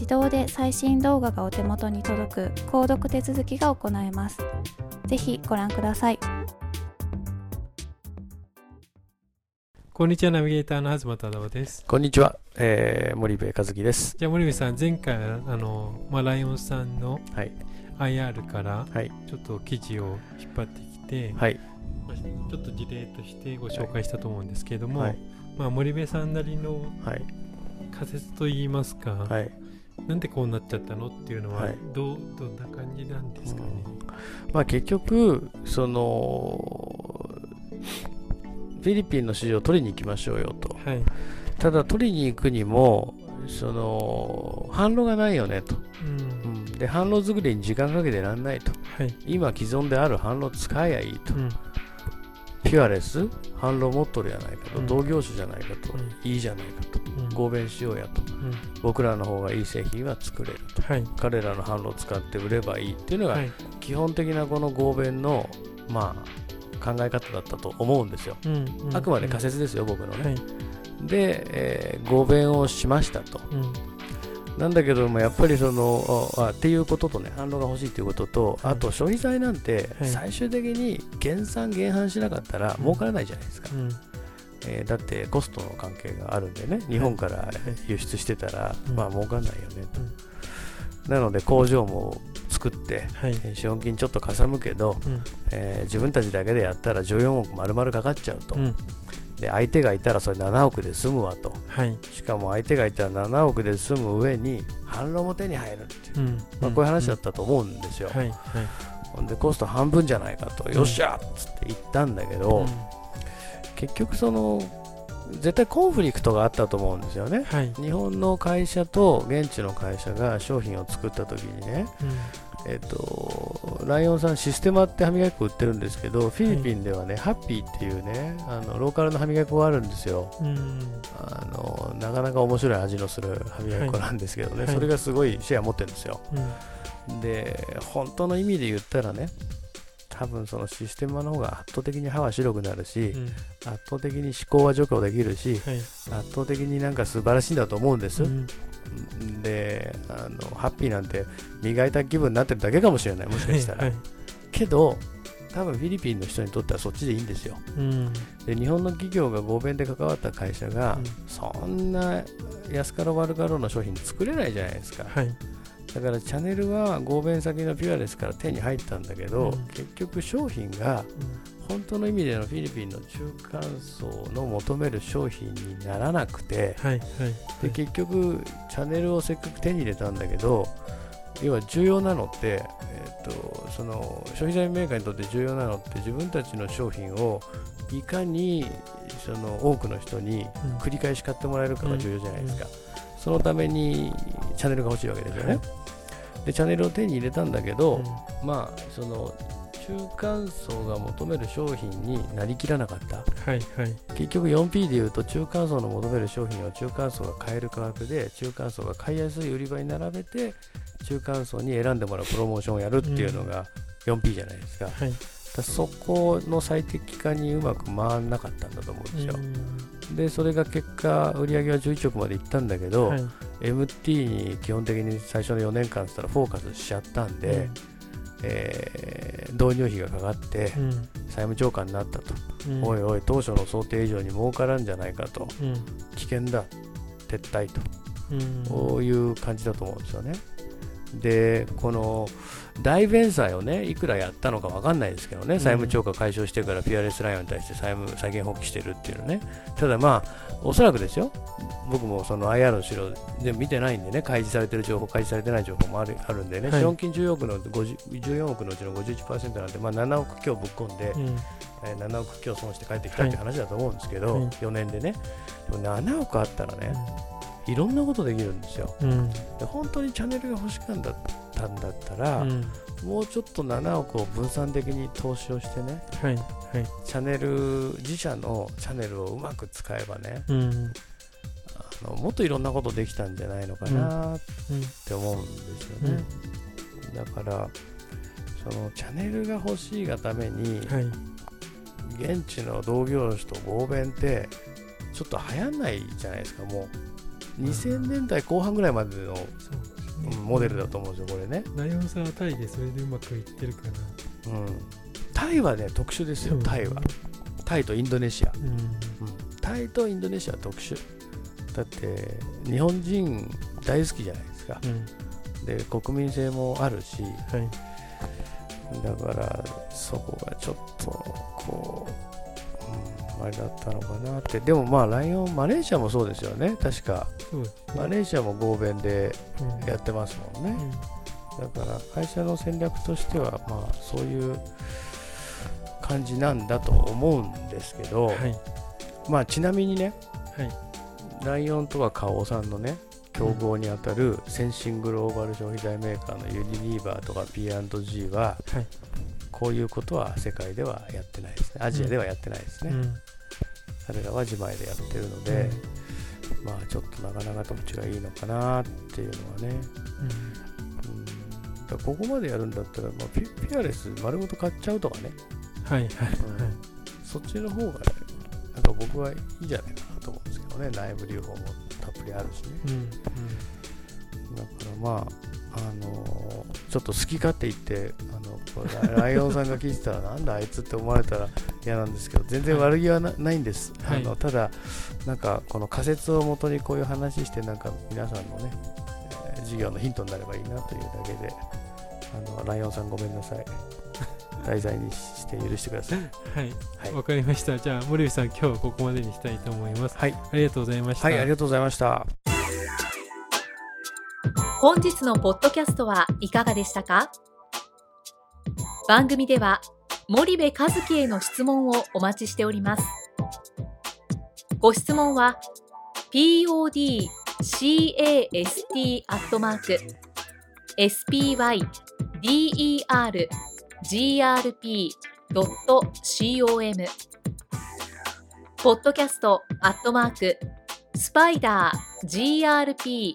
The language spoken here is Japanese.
自動で最新動画がお手元に届く購読手続きが行えます。ぜひご覧ください。こんにちは、ナビゲーターの東忠夫です。こんにちは、えー、森部和樹です。じゃあ森部さん、前回、あの、まあ、ライオンさんの IR から、はい、ちょっと記事を引っ張ってきて、はい、ちょっと事例としてご紹介したと思うんですけれども、はい、まあ、森部さんなりの仮説といいますか、はい、なんでこうなっちゃったの？っていうのは、どうどんな感じなんですかね？うん、まあ、結局そのフィリピンの市場を取りに行きましょうよと、はい、ただ取りに行くにもその販路がないよねと、うん、うん、で販路作りに時間かけてらんないと、はい、今既存である販路使えばいいと、うん、ピュアレス販路持っとるやないかと、同業種じゃないかと、いいじゃないかと、合弁しようやと、僕らの方がいい製品は作れると、はい、彼らの販路を使って売ればいいっていうのが、基本的なこの合弁の、まあ、考え方だったと思うんですよ。あくまで仮説ですよ、僕のね。はい、で、えー、合弁をしましたと。なんだけどもやっぱりそのあっていうこととね反応が欲しいということと、あと消費財なんて最終的に減産減販しなかったら儲からないじゃないですか、うん。えー、だってコストの関係があるんでね日本から輸出してたら、まあ儲かんないよねと、なので工場も作って、はい、資本金ちょっとかさむけど、うん、えー、自分たちだけでやったら14億丸々かかっちゃうと、うん、で相手がいたらそれ7億で済むわと、はい、しかも相手がいたら7億で済む上に販路も手に入るっていう、うん、まあ、こういう話だったと思うんですよ、はい。はい、でコスト半分じゃないかと、よっしゃっつって言ったんだけど、結局その絶対コンフリクトがあったと思うんですよね、はい、日本の会社と現地の会社が商品を作った時にね、うん、えっと、ライオンさんシステマって歯磨き粉売ってるんですけどフィリピンではね、はい、ハッピーっていうねあのローカルの歯磨き粉があるんですよ、うん、あのなかなか面白い味のする歯磨き粉なんですけどね、はい、それがすごいシェア持ってるんですよ、うん、で本当の意味で言ったらね多分そのシステムの方が圧倒的に歯は白くなるし、うん、圧倒的に思考は除去できるし、はい、圧倒的になんか素晴らしいんだと思うんです。うん、であのハッピーなんて磨いた気分になってるだけかもしれないもしかしたら。はいはい、けど多分フィリピンの人にとってはそっちでいいんですよ。うん、で日本の企業が合弁で関わった会社が、そんな安かろ悪かろうの商品作れないじゃないですか。はいだからチャンネルは合弁先のピュアレスから手に入ったんだけど、うん、結局商品が本当の意味でのフィリピンの中間層の求める商品にならなくて、はいはい、で結局チャンネルをせっかく手に入れたんだけど要は重要なのって、えーと、その消費財メーカーにとって重要なのって自分たちの商品をいかにその多くの人に繰り返し買ってもらえるかが重要じゃないですか、うん、そのためにチャンネルが欲しいわけですよね、でチャンネルを手に入れたんだけど、うん、まあその中間層が求める商品になりきらなかった、はいはい、結局 4P でいうと中間層の求める商品を中間層が買える価格で中間層が買いやすい売り場に並べて中間層に選んでもらうプロモーションをやるっていうのが 4P じゃないですか。はい。そこの最適化にうまく回らなかったんだと思うんですよ。でそれが結果売り上げは11億までいったんだけど、はい、MT に基本的に最初の4年間ったらフォーカスしちゃったんで、うん。えー、導入費がかかって、債務超過になったと、うん、おいおい、当初の想定以上に儲からんじゃないかと、うん、危険だ、撤退と、こういう感じだと思うんですよね。で、この大弁済をね、いくらやったのか分かんないですけどね、債務超過解消してからピアレスライオンに対して債務債権放棄してるっていうのね、ただまあ、おそらくですよ、僕もその IR の資料で見てないんでね、開示されてる情報、開示されてない情報もあるあるんでね、はい、資本金14億の14億のうちの51%なんで、まあ、7億強ぶっ込んで、うん、えー、7億強損して帰ってきたって話だと思うんですけど、はい、4年でね、でも7億あったらね、いろんなことできるんですよ。うん、で本当にチャンネルが欲しかったんだったら、うん、もうちょっと7億を分散的に投資をしてね、はいはい、チャンネル自社のチャンネルをうまく使えばね、うん、あのもっといろんなことできたんじゃないのかなって思うんですよね。だからそのチャンネルが欲しいがために、はい、現地の同業種と合弁ってちょっと流行んないじゃないですかもう2000年代後半ぐらいまでのモデルだと思うんですよ、これね。ライオンさんはタイでそれでうまくいってるかな。うん。タイはね、特殊ですよ、タイは。タイとインドネシア、うん、うん、タイとインドネシアは特殊。だって、日本人大好きじゃないですか。うん、で、国民性もあるし、はい、だから、そこがちょっと、こう、あれだったのかなって、でもまあ、ライオン、マレーシアもそうですよね、確か、ね、マレーシアも合弁でやってますもんね、だから会社の戦略としては、まあ、そういう感じなんだと思うんですけど、はい、まあ、ちなみにね、はい、ライオンとは花王さんのね、競合にあたる先進グローバル消費財メーカーのユニリーバーとか P&G は、はい、こういうことは世界ではやってないですね。アジアではやってないですね、うん、彼らは自前でやってるので、うん、まあちょっとなかなかとちがいいのかなっていうのはね、うん、ここまでやるんだったら、まあ、ピピアレス丸ごと買っちゃうとかね。はいはい、そっちの方がねなんか僕はいいんじゃないかなと思うんですけどね。内部留保もたっぷりあるしね、だからまああのちょっと好き勝手言ってあのライオンさんが聞いてたらなんだあいつって思われたら嫌なんですけど全然悪気はな,、ないんです、はい、あのただなんかこの仮説をもとにこういう話してなんか皆さんのね、えー、授業のヒントになればいいなというだけであのライオンさんごめんなさい。題材にして許してください。はい。わ、はい、かりました。じゃあ森部さん今日はここまでにしたいと思います。はい。ありがとうございました。はいありがとうございました本日のポッドキャストはいかがでしたか？番組では森部和樹への質問をお待ちしております。ご質問は podcast アットマーク spydergrp.com ポッドキャストアットマークスパイダー grp